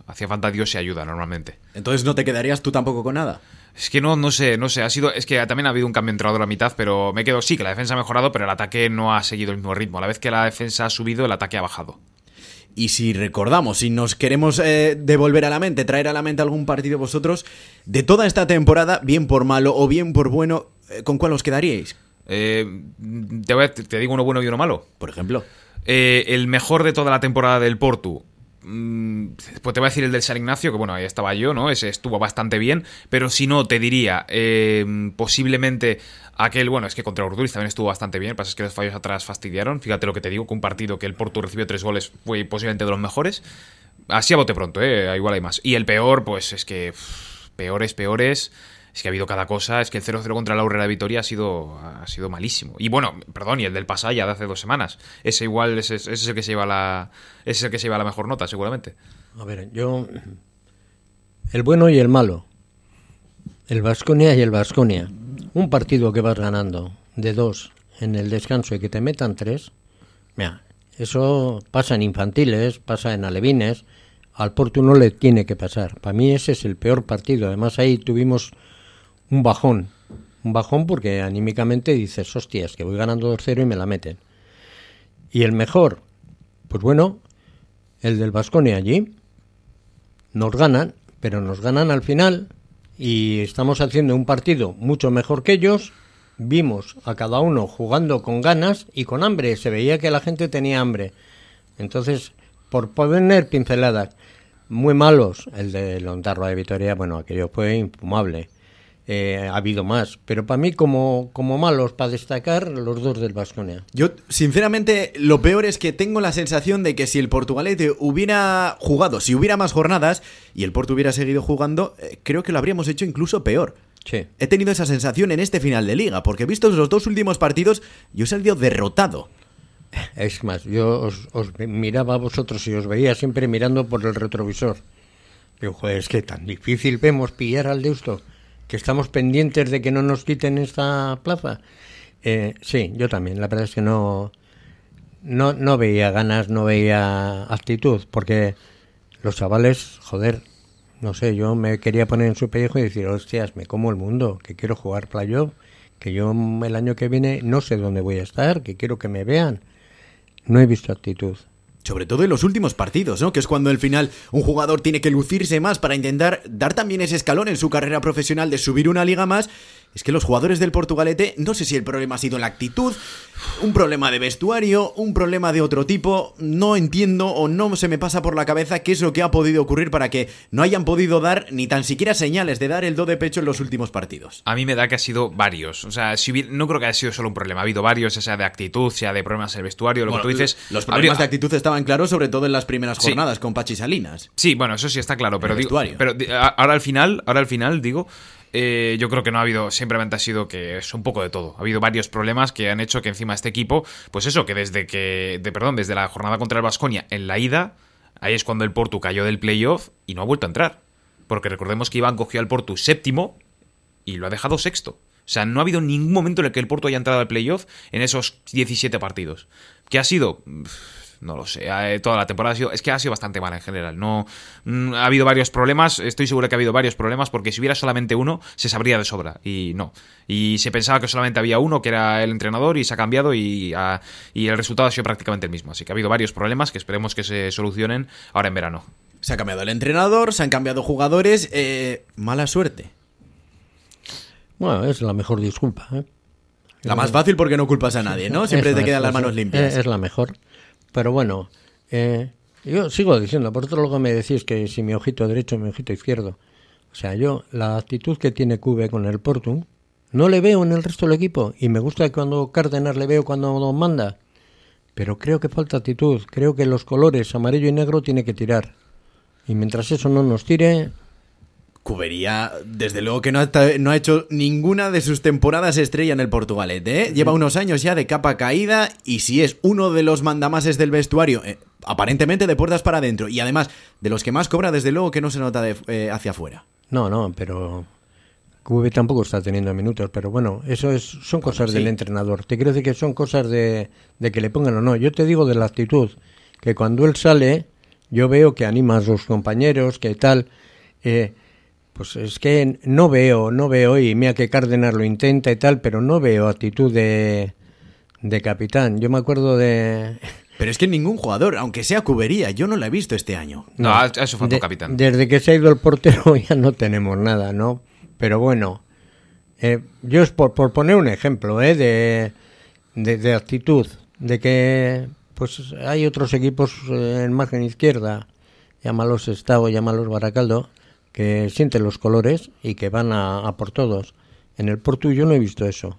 hacía falta Dios y ayuda normalmente.
Entonces no te quedarías tú tampoco con nada.
Es que no, no sé, no sé. Ha sido, es que también ha habido un cambio entrenador a la mitad, pero me quedo sí que la defensa ha mejorado, pero el ataque no ha seguido el mismo ritmo. A la vez que la defensa ha subido, el ataque ha bajado.
Y si recordamos, si nos queremos eh, devolver a la mente, traer a la mente algún partido vosotros, de toda esta temporada, bien por malo o bien por bueno, eh, ¿con cuál os quedaríais?
Eh, te, digo uno bueno y uno malo.
Por ejemplo.
el mejor de toda la temporada del Portu. Mm, pues te voy a decir el del San Ignacio, que bueno, ahí estaba yo, ¿no? Ese estuvo bastante bien. Pero si no, te diría, posiblemente Aquel, bueno, es que contra Urduliz también estuvo bastante bien. Que pasa es que los fallos atrás fastidiaron. Fíjate lo que te digo, que un partido que el Porto recibió tres goles fue posiblemente de los mejores. Así a bote pronto, ¿eh? Igual hay más. Y el peor, pues es que. peores, peores. Es que ha habido cada cosa. Es que el 0-0 contra la Urrera de Vitoria ha sido, ha sido malísimo. Y bueno, perdón, y el del Pasaya de hace dos semanas. Ese igual, ese, es el que se lleva la. Ese es el que se lleva la mejor nota, seguramente.
A ver, yo. El bueno y el malo. El Vasconia y el Vasconia un partido que vas ganando de dos en el descanso y que te metan tres, mira, eso pasa en infantiles, pasa en alevines, al Porto no le tiene que pasar. Para mí ese es el peor partido. Además ahí tuvimos un bajón, un bajón porque anímicamente dices, hostias, que voy ganando 2-0 y me la meten. Y el mejor, pues bueno, el del Vasconia allí. Nos ganan, pero nos ganan al final y estamos haciendo un partido mucho mejor que ellos. Vimos a cada uno jugando con ganas y con hambre. Se veía que la gente tenía hambre. Entonces, por poner pinceladas muy malos, el de Lontarroa de Vitoria, bueno, aquello fue infumable. Eh, ha habido más. Pero para mí, como, como malos, para destacar, los dos del Vasconia.
Yo, sinceramente, lo peor es que tengo la sensación de que si el Portugalete hubiera jugado, si hubiera más jornadas y el Porto hubiera seguido jugando, eh, creo que lo habríamos hecho incluso peor.
Sí.
He tenido esa sensación en este final de liga, porque visto los dos últimos partidos, yo he salido derrotado.
Es más, yo os, miraba a vosotros y os veía siempre mirando por el retrovisor. Digo, joder, es que tan difícil vemos pillar al Deusto que estamos pendientes de que no nos quiten esta plaza. Eh, sí, yo también. La verdad es que no, no, no veía ganas, no veía actitud, porque los chavales, joder, no sé, yo me quería poner en su pellejo y decir, hostias, me como el mundo, que quiero jugar playoff, que yo el año que viene no sé dónde voy a estar, que quiero que me vean. No he visto actitud.
Sobre todo en los últimos partidos, ¿no? Que es cuando al final un jugador tiene que lucirse más para intentar dar también ese escalón en su carrera profesional de subir una liga más es que los jugadores del Portugalete, no sé si el problema ha sido la actitud, un problema de vestuario, un problema de otro tipo, no entiendo o no se me pasa por la cabeza qué es lo que ha podido ocurrir para que no hayan podido dar ni tan siquiera señales de dar el do de pecho en los últimos partidos.
A mí me da que ha sido varios, o sea, si no creo que haya sido solo un problema, ha habido varios, sea de actitud, sea de problemas en el vestuario, lo que tú dices...
Los problemas de actitud estaban claros sobre todo en las primeras jornadas con Pachi Salinas.
Sí, bueno, eso sí está claro, pero digo, pero ahora al final, ahora al final digo eh, yo creo que no ha habido, simplemente ha sido que es un poco de todo. Ha habido varios problemas que han hecho que encima este equipo, pues eso, que desde que, de, perdón, desde la jornada contra el Vasconia en la ida, ahí es cuando el Portu cayó del playoff y no ha vuelto a entrar. Porque recordemos que Iván cogió al Portu séptimo y lo ha dejado sexto. O sea, no ha habido ningún momento en el que el Porto haya entrado al playoff en esos 17 partidos. ¿Qué ha sido? No lo sé. Eh, toda la temporada ha sido, es que ha sido bastante mala en general. No mm, ha habido varios problemas. Estoy seguro que ha habido varios problemas porque si hubiera solamente uno se sabría de sobra y no. Y se pensaba que solamente había uno que era el entrenador y se ha cambiado y, y el resultado ha sido prácticamente el mismo. Así que ha habido varios problemas que esperemos que se solucionen ahora en verano.
Se ha cambiado el entrenador, se han cambiado jugadores. Eh, mala suerte.
Bueno, es la mejor disculpa. ¿eh?
La más fácil porque no culpas a nadie, ¿no? Siempre te quedan las manos limpias.
Es la mejor. Pero bueno, eh, yo sigo diciendo, por otro lado me decís que si mi ojito derecho, mi ojito izquierdo. O sea, yo la actitud que tiene Cube con el Porto no le veo en el resto del equipo y me gusta cuando Cárdenas le veo cuando nos manda. Pero creo que falta actitud, creo que los colores amarillo y negro tiene que tirar. Y mientras eso no nos tire,
Cubería, desde luego que no ha, no ha, hecho ninguna de sus temporadas estrella en el Portugalete. ¿eh? Lleva unos años ya de capa caída y si es uno de los mandamases del vestuario, eh, aparentemente de puertas para adentro y además de los que más cobra, desde luego que no se nota de, eh, hacia afuera.
No, no, pero Cube tampoco está teniendo minutos, pero bueno, eso es, son cosas del entrenador. Te quiero decir que son cosas de, de que le pongan o no. Yo te digo de la actitud, que cuando él sale, yo veo que anima a sus compañeros, que tal. Eh, pues es que no veo, no veo, y mira que Cárdenas lo intenta y tal, pero no veo actitud de, de capitán. Yo me acuerdo de...
Pero es que ningún jugador, aunque sea cubería, yo no lo he visto este año.
No, no eso fue tu capitán.
Desde que se ha ido el portero ya no tenemos nada, ¿no? Pero bueno, eh, yo es por, por, poner un ejemplo ¿eh? de, de, de, actitud, de que pues hay otros equipos eh, en margen izquierda, llámalos Estado, llámalos Baracaldo, que sienten los colores y que van a, por todos. En el Porto yo no he visto eso.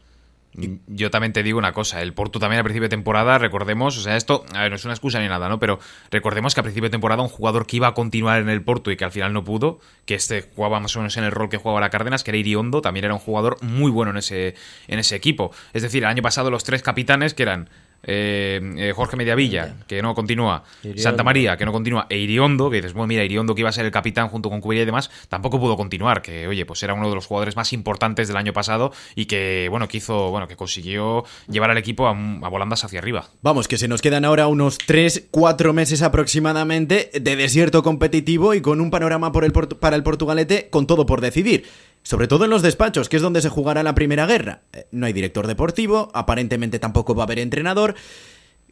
Yo también te digo una cosa, el Porto también a principio de temporada, recordemos, o sea, esto a ver, no es una excusa ni nada, ¿no? Pero recordemos que a principio de temporada un jugador que iba a continuar en el Porto y que al final no pudo, que este jugaba más o menos en el rol que jugaba la Cárdenas, que era Iriondo, también era un jugador muy bueno en ese, en ese equipo. Es decir, el año pasado los tres capitanes que eran eh, eh, Jorge Mediavilla, que no continúa, Iriondo. Santa María, que no continúa, e Iriondo, que dices, bueno, mira, Iriondo que iba a ser el capitán junto con Cubería y demás, tampoco pudo continuar, que oye, pues era uno de los jugadores más importantes del año pasado y que, bueno, que hizo, bueno, que consiguió llevar al equipo a, a volandas hacia arriba.
Vamos, que se nos quedan ahora unos 3, 4 meses aproximadamente de desierto competitivo y con un panorama por el para el Portugalete con todo por decidir. Sobre todo en los despachos, que es donde se jugará la primera guerra. Eh, No hay director deportivo, aparentemente tampoco va a haber entrenador.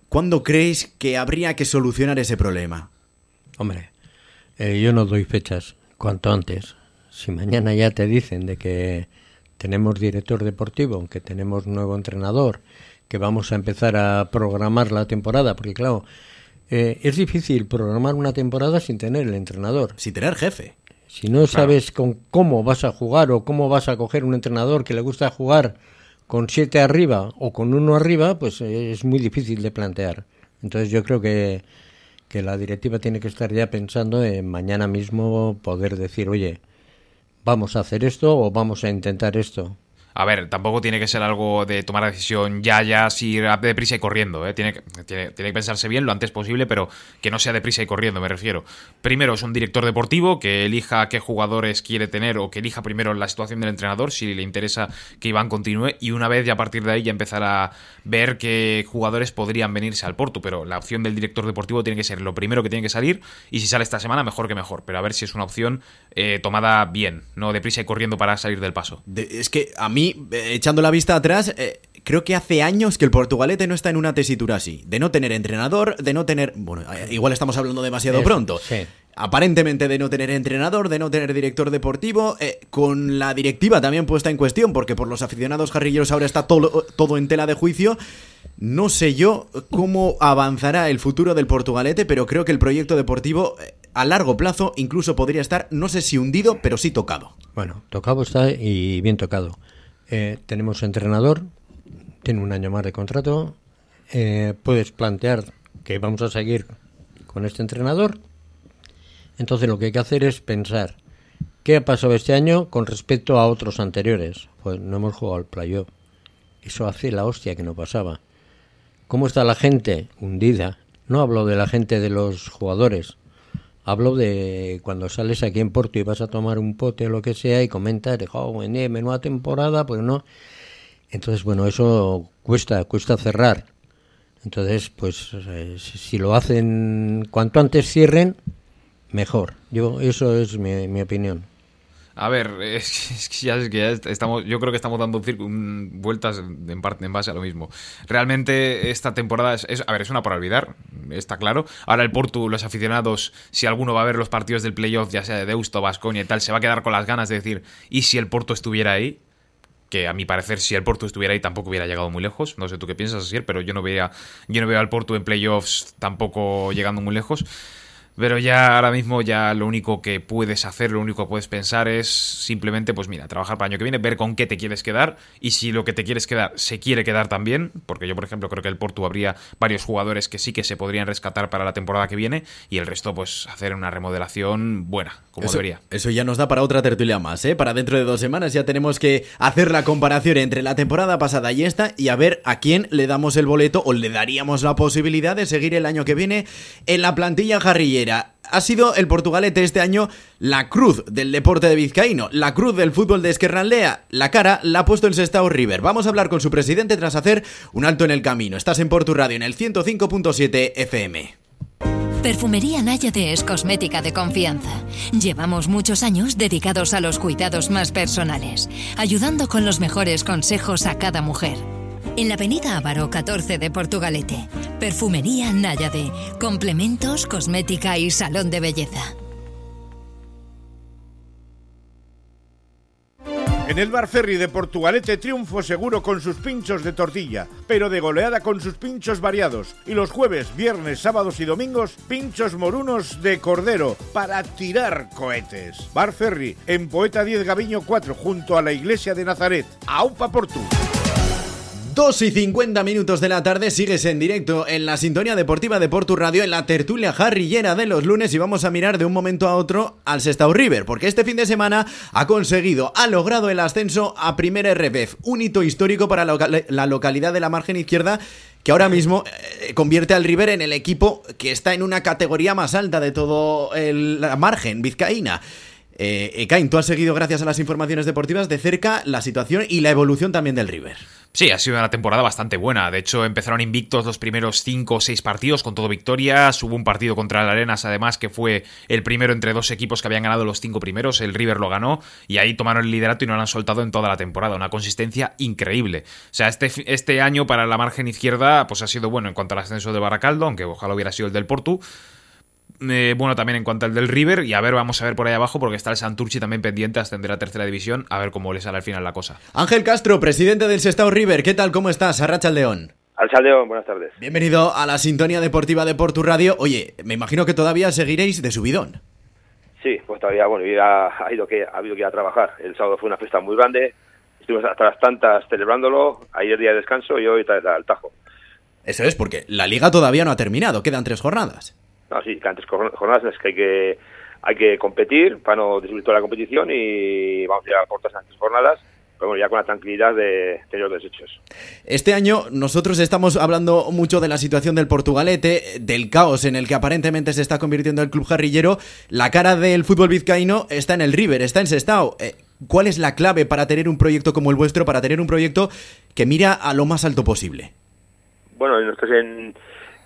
¿Cuándo creéis que habría que solucionar ese problema?
Hombre, eh, yo no doy fechas, cuanto antes. Si mañana ya te dicen de que tenemos director deportivo, que tenemos nuevo entrenador, que vamos a empezar a programar la temporada, porque claro, eh, es difícil programar una temporada sin tener el entrenador.
Sin tener jefe.
Si no sabes con cómo vas a jugar o cómo vas a coger un entrenador que le gusta jugar con siete arriba o con uno arriba, pues es muy difícil de plantear. Entonces yo creo que, que la directiva tiene que estar ya pensando en mañana mismo poder decir, oye, vamos a hacer esto o vamos a intentar esto.
A ver, tampoco tiene que ser algo de tomar la decisión ya, ya, así deprisa y corriendo. ¿eh? Tiene, tiene, tiene, que pensarse bien lo antes posible, pero que no sea deprisa y corriendo, me refiero. Primero es un director deportivo que elija qué jugadores quiere tener o que elija primero la situación del entrenador, si le interesa que Iván continúe, y una vez ya a partir de ahí ya empezar a ver qué jugadores podrían venirse al Porto. Pero la opción del director deportivo tiene que ser lo primero que tiene que salir, y si sale esta semana, mejor que mejor. Pero a ver si es una opción eh, tomada bien, no deprisa y corriendo para salir del paso.
De, es que a mí echando la vista atrás, eh, creo que hace años que el Portugalete no está en una tesitura así. De no tener entrenador, de no tener. Bueno, igual estamos hablando demasiado pronto.
Sí.
Aparentemente de no tener entrenador, de no tener director deportivo, eh, con la directiva también puesta en cuestión, porque por los aficionados jarrilleros ahora está todo, todo en tela de juicio. No sé yo cómo avanzará el futuro del Portugalete, pero creo que el proyecto deportivo eh, a largo plazo incluso podría estar, no sé si hundido, pero sí tocado.
Bueno, tocado está y bien tocado. Eh, tenemos entrenador, tiene un año más de contrato. Eh, puedes plantear que vamos a seguir con este entrenador. Entonces lo que hay que hacer es pensar qué ha pasado este año con respecto a otros anteriores. Pues no hemos jugado al playoff. Eso hace la hostia que no pasaba. ¿Cómo está la gente hundida? No hablo de la gente de los jugadores. Hablo de cuando sales aquí en Porto y vas a tomar un pote o lo que sea y comentas, oh, menuda temporada, pues no. Entonces, bueno, eso cuesta, cuesta cerrar. Entonces, pues eh, si lo hacen cuanto antes cierren, mejor. Yo Eso es mi, mi opinión.
A ver, es, que ya, es que ya estamos, yo creo que estamos dando vueltas en parte en base a lo mismo. Realmente esta temporada es, a ver, es una para olvidar, está claro. Ahora el Porto, los aficionados, si alguno va a ver los partidos del playoff, ya sea de Deusto, Vasconia y tal, se va a quedar con las ganas de decir, ¿y si el Porto estuviera ahí? que a mi parecer si el Porto estuviera ahí tampoco hubiera llegado muy lejos. No sé tú qué piensas, Asier, pero yo no veía yo no veo al Porto en playoffs tampoco llegando muy lejos. Pero ya ahora mismo ya lo único que puedes hacer, lo único que puedes pensar es simplemente, pues mira, trabajar para el año que viene, ver con qué te quieres quedar y si lo que te quieres quedar se quiere quedar también, porque yo por ejemplo creo que el Porto habría varios jugadores que sí que se podrían rescatar para la temporada que viene y el resto pues hacer una remodelación buena, como debería.
Eso ya nos da para otra tertulia más, ¿eh? Para dentro de dos semanas ya tenemos que hacer la comparación entre la temporada pasada y esta y a ver a quién le damos el boleto o le daríamos la posibilidad de seguir el año que viene en la plantilla jarrillera ha sido el Portugalete este año la cruz del deporte de vizcaíno, la cruz del fútbol de Esquerranlea. La cara la ha puesto el Sestao River. Vamos a hablar con su presidente tras hacer un alto en el camino. Estás en Portu Radio en el 105.7 FM.
Perfumería Náyade es cosmética de confianza. Llevamos muchos años dedicados a los cuidados más personales, ayudando con los mejores consejos a cada mujer en la avenida Ávaro 14 de Portugalete. Perfumería Náyade, complementos, cosmética y salón de belleza.
En el Bar Ferry de Portugalete triunfo seguro con sus pinchos de tortilla, pero de goleada con sus pinchos variados. Y los jueves, viernes, sábados y domingos, pinchos morunos de cordero para tirar cohetes. Bar Ferry, en Poeta 10 Gaviño 4, junto a la iglesia de Nazaret. ¡Aupa Portu!
2 y 50 minutos de la tarde. Sigues en directo en la sintonía deportiva de Portu Radio en la tertulia jarrillera de los lunes. Y vamos a mirar de un momento a otro al Sestao River porque este fin de semana ha conseguido, ha logrado el ascenso a Primera RBF, un hito histórico para la localidad de la margen izquierda que ahora mismo eh, convierte al River en el equipo que está en una categoría más alta de todo la margen vizcaína. Eh, Ekain, tú has seguido gracias a las informaciones deportivas de cerca la situación y la evolución también del River.
Sí, ha sido una temporada bastante buena. De hecho, empezaron invictos los primeros 5 o 6 partidos con todo victorias. Hubo un partido contra el Arenas, además, que fue el primero entre dos equipos que habían ganado los cinco primeros. El River lo ganó y ahí tomaron el liderato y no lo han soltado en toda la temporada. Una consistencia increíble. O sea, este, este año para la margen izquierda pues ha sido bueno en cuanto al ascenso de Baracaldo, aunque ojalá hubiera sido el del Portu. Eh, bueno, también en cuanto al del River, y a ver, vamos a ver por ahí abajo, porque está el Santurchi también pendiente a ascender a tercera división, a ver cómo le sale al final la cosa.
Ángel Castro, presidente del Sestao River, ¿qué tal? ¿Cómo estás? Arracha el León.
León, buenas tardes.
Bienvenido a la sintonía deportiva de Portu Radio. Oye, me imagino que todavía seguiréis de subidón.
Sí, pues todavía, bueno, ha, ha, ido que, ha habido que ir a trabajar. El sábado fue una fiesta muy grande, estuvimos hasta las tantas celebrándolo, ayer día de descanso y hoy al tajo.
Eso es, porque la liga todavía no ha terminado, quedan tres jornadas.
No, sí, que antes jornadas es que hay que hay que competir para no destruir toda la competición y vamos a llegar a portas en tres jornadas pero ya con la tranquilidad de tener los desechos.
Este año nosotros estamos hablando mucho de la situación del Portugalete, del caos en el que aparentemente se está convirtiendo el club jarrillero. La cara del fútbol vizcaíno está en el River, está en Sestao. Eh, ¿Cuál es la clave para tener un proyecto como el vuestro, para tener un proyecto que mira a lo más alto posible?
Bueno, nosotros en,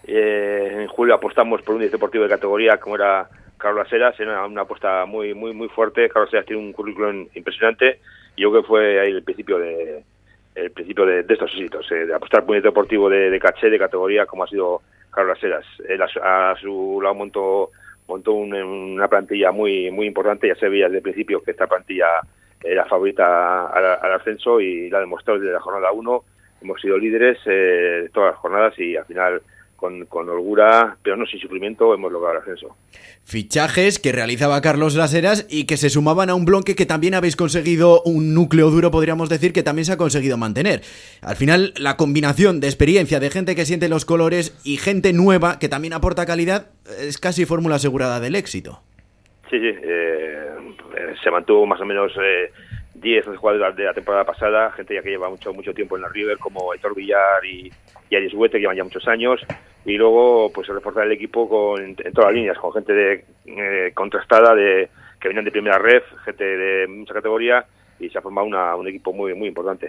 eh, en julio apostamos por un deportivo de categoría como era Carlos Heras, era una apuesta muy muy muy fuerte. Carlos Heras tiene un currículum impresionante y yo creo que fue ahí el principio de el principio de, estos éxitos, eh, de apostar por un deportivo de, caché, de categoría, como ha sido Carlos Heras. Él a, su lado montó, montó una plantilla muy muy importante, ya se veía desde el principio que esta plantilla era favorita al, ascenso y la ha demostrado desde la jornada 1. Hemos sido líderes eh, de todas las jornadas y al final con, holgura, pero no sin sufrimiento, hemos logrado el ascenso.
Fichajes que realizaba Carlos Laseras y que se sumaban a un bloque que también habéis conseguido un núcleo duro, podríamos decir, que también se ha conseguido mantener. Al final, la combinación de experiencia, de gente que siente los colores y gente nueva que también aporta calidad, es casi fórmula asegurada del éxito.
Sí, sí, eh, se mantuvo más o menos... Eh, 10 jugadores de la temporada pasada, gente ya que lleva mucho mucho tiempo en la River, como Héctor Villar y, y Aries Huete, que llevan ya muchos años, y luego pues reforzar el equipo con, en, todas las líneas, con gente de, eh, contrastada de que venían de primera red, gente de mucha categoría, y se ha formado una, un equipo muy muy importante.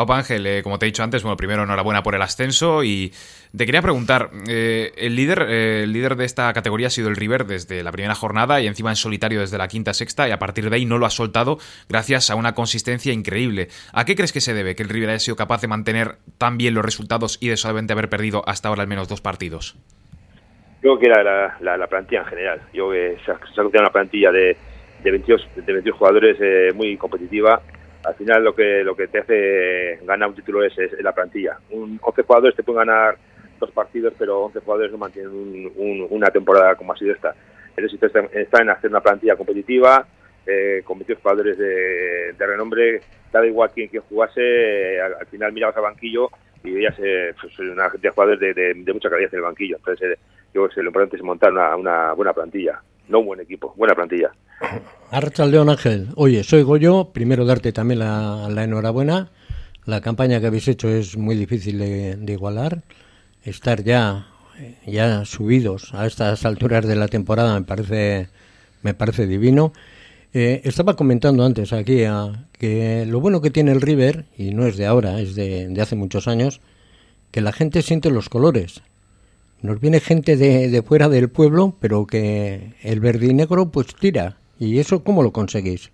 Opa Ángel, eh, como te he dicho antes, bueno, primero enhorabuena por el ascenso y te quería preguntar, eh, el líder eh, el líder de esta categoría ha sido el River desde la primera jornada y encima en solitario desde la quinta sexta y a partir de ahí no lo ha soltado gracias a una consistencia increíble. ¿A qué crees que se debe que el River haya sido capaz de mantener tan bien los resultados y de solamente haber perdido hasta ahora al menos dos partidos?
Creo que era la, plantilla en general. Yo que se ha, una plantilla de, de, 22, de 22 jugadores muy competitiva al final lo que lo que te hace ganar un título es, la plantilla. Un 11 jugadores te pueden ganar dos partidos, pero 11 jugadores no mantienen una temporada como ha sido esta. Entonces está, está en hacer una plantilla competitiva, eh, con 22 jugadores de, de renombre, da igual quién, jugase, eh, al, al final mirabas al banquillo y veías eh, pues, una gente de jugadores de, mucha calidad en el banquillo. Entonces, eh, yo creo que lo importante es montar una buena plantilla, no un buen equipo, buena plantilla.
Arracha León Ángel, oye, soy Goyo, primero darte también la, la enhorabuena. La campaña que habéis hecho es muy difícil de, igualar. Estar ya, eh, ya subidos a estas alturas de la temporada me parece, me parece divino. Eh, estaba comentando antes aquí a- que lo bueno que tiene el River, y no es de ahora, es de hace muchos años, que la gente siente los colores. Nos viene gente de, de fuera del pueblo, pero que el verde y negro pues tira. ¿Y eso cómo lo conseguís?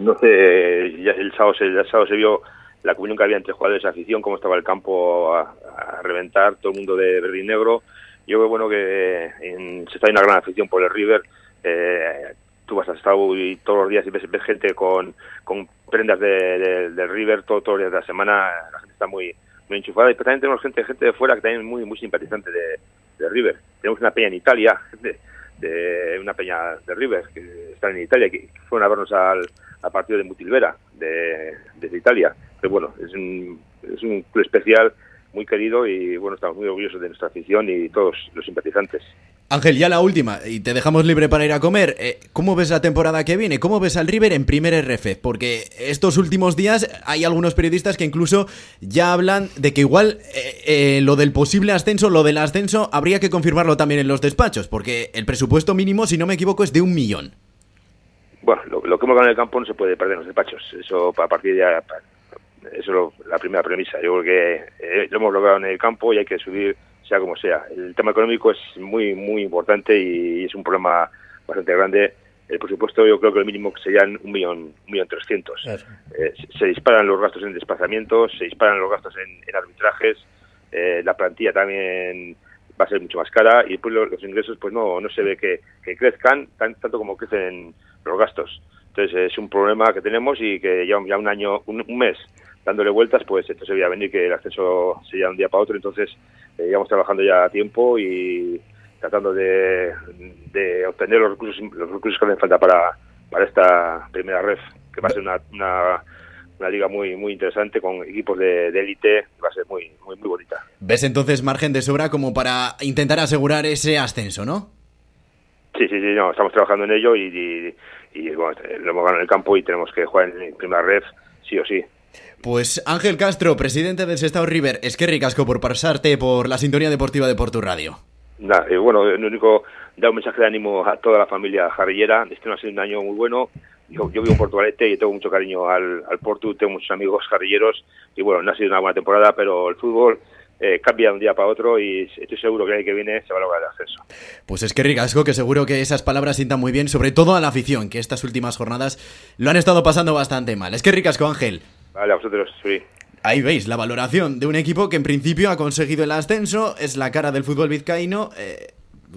no sé, ya el sábado, se, el sábado se vio la comunión que había entre jugadores de afición, cómo estaba el campo a, reventar, todo el mundo de verde y negro. Yo creo bueno que en, se está hay una gran afición por el River. Eh, tú vas a estado y todos los días y ves, ves gente con, con prendas de, de- del River todo- todos los días de la semana. La gente está muy muy enchufada y también tenemos gente gente de fuera que también es muy muy simpatizante de, de River. Tenemos una peña en Italia, de, de una peña de River que están en Italia que, que fueron a vernos al, al partido de Mutilvera de, desde Italia. Pero bueno, es un, es un club especial, muy querido y bueno, estamos muy orgullosos de nuestra afición y todos los simpatizantes.
Ángel, ya la última, y te dejamos libre para ir a comer. Eh, ¿Cómo ves la temporada que viene? ¿Cómo ves al River en primer RF? Porque estos últimos días hay algunos periodistas que incluso ya hablan de que igual eh, eh, lo del posible ascenso, lo del ascenso, habría que confirmarlo también en los despachos, porque el presupuesto mínimo, si no me equivoco, es de un millón.
Bueno, lo, lo que hemos ganado en el campo no se puede perder en los despachos. Eso a partir de eso es lo- la primera premisa. Yo creo que eh, lo hemos logrado en el campo y hay que subir sea como sea. El tema económico es muy muy importante y es un problema bastante grande. El presupuesto yo creo que el mínimo serían un millón, un millón trescientos. Eh, se- disparan los gastos en desplazamientos, se disparan los gastos en, en arbitrajes, eh, la plantilla también va a ser mucho más cara y después los, los ingresos pues no no se ve que, que crezcan tan, tanto como crecen los gastos. Entonces es un problema que tenemos y que ya, ya un año, un, un mes dándole vueltas, pues esto se veía venir que el ascenso sería de un día para otro, entonces eh, llevamos trabajando ya a tiempo y tratando de, de obtener los recursos los recursos que hacen falta para, para esta primera ref, que va a ser una, una, una liga muy muy interesante con equipos de de élite, va a ser muy muy muy bonita.
¿Ves entonces margen de sobra como para intentar asegurar ese ascenso, no?
Sí, sí, sí, no, estamos trabajando en ello y, y, y, bueno, lo hemos ganado en el campo y tenemos que jugar en primera ref, sí o sí.
Pues Ángel Castro, presidente del Sestao River, es que ricasco por pasarte por la sintonía deportiva de Portu Radio.
Nada, eh, bueno, lo único, dar un mensaje de ánimo a toda la familia jarrillera. Este no ha sido un año muy bueno. Yo, yo vivo en Portugalete y tengo mucho cariño al, al Portu, tengo muchos amigos jarrilleros y bueno, no ha sido una buena temporada, pero el fútbol eh, cambia de un día para otro y estoy seguro que el año que viene se va a lograr el ascenso.
Pues es que ricasco, que seguro que esas palabras sientan muy bien, sobre todo a la afición, que estas últimas jornadas lo han estado pasando bastante mal. Es que ricasco, Ángel.
Vale, a vosotros, sí.
Ahí veis la valoración de un equipo que en principio ha conseguido el ascenso, es la cara del fútbol vizcaíno. eh,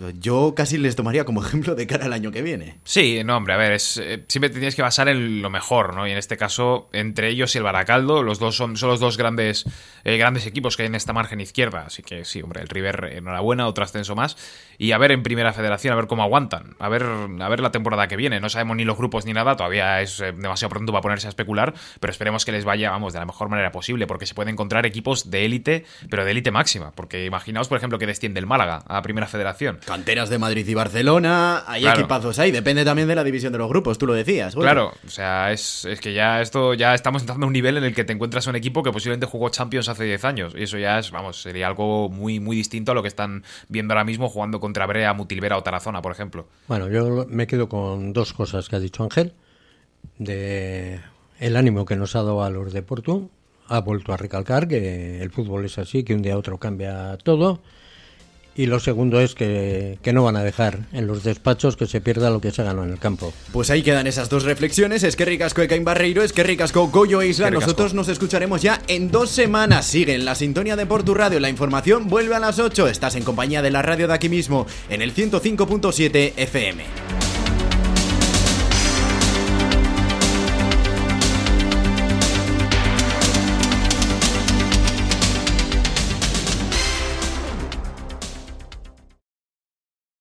yo casi les tomaría como ejemplo de cara al año que viene.
Sí, no, hombre, a ver, es, eh, siempre te tienes que basar en lo mejor, ¿no? Y en este caso, entre ellos y el Baracaldo, los dos son, son los dos grandes, eh, grandes equipos que hay en esta margen izquierda. Así que sí, hombre, el River, enhorabuena, otro ascenso más. Y a ver en primera federación, a ver cómo aguantan. A ver, a ver la temporada que viene. No sabemos ni los grupos ni nada, todavía es eh, demasiado pronto para ponerse a especular, pero esperemos que les vaya, vamos, de la mejor manera posible, porque se puede encontrar equipos de élite, pero de élite máxima. Porque imaginaos, por ejemplo, que desciende el Málaga a primera federación.
Canteras de Madrid y Barcelona, hay
Claro.
equipazos ahí, depende también de la división de los grupos, tú lo decías.
Claro, o sea, es, es que ya esto ya estamos entrando a un nivel en el que te encuentras un equipo que posiblemente jugó Champions hace 10 años. Y eso ya es, vamos, sería algo muy, muy distinto a lo que están viendo ahora mismo jugando contra Brea, Mutilvera o Tarazona, por ejemplo.
Bueno, yo me quedo con dos cosas que ha dicho Ángel. De el ánimo que nos ha dado a los de Porto. Ha vuelto a recalcar que el fútbol es así, que un día a otro cambia todo. Y lo segundo es que, que no van a dejar en los despachos que se pierda lo que se ganó en el campo.
Pues ahí quedan esas dos reflexiones. Es que ricasco Ekain Barreiro, es que ricasco Goyo Isla.
Que.
Nosotros nos escucharemos ya en dos semanas. Sigue en la sintonía de Portu Radio. La información vuelve a las 8. Estás en compañía de la radio de aquí mismo, en el 105.7 FM.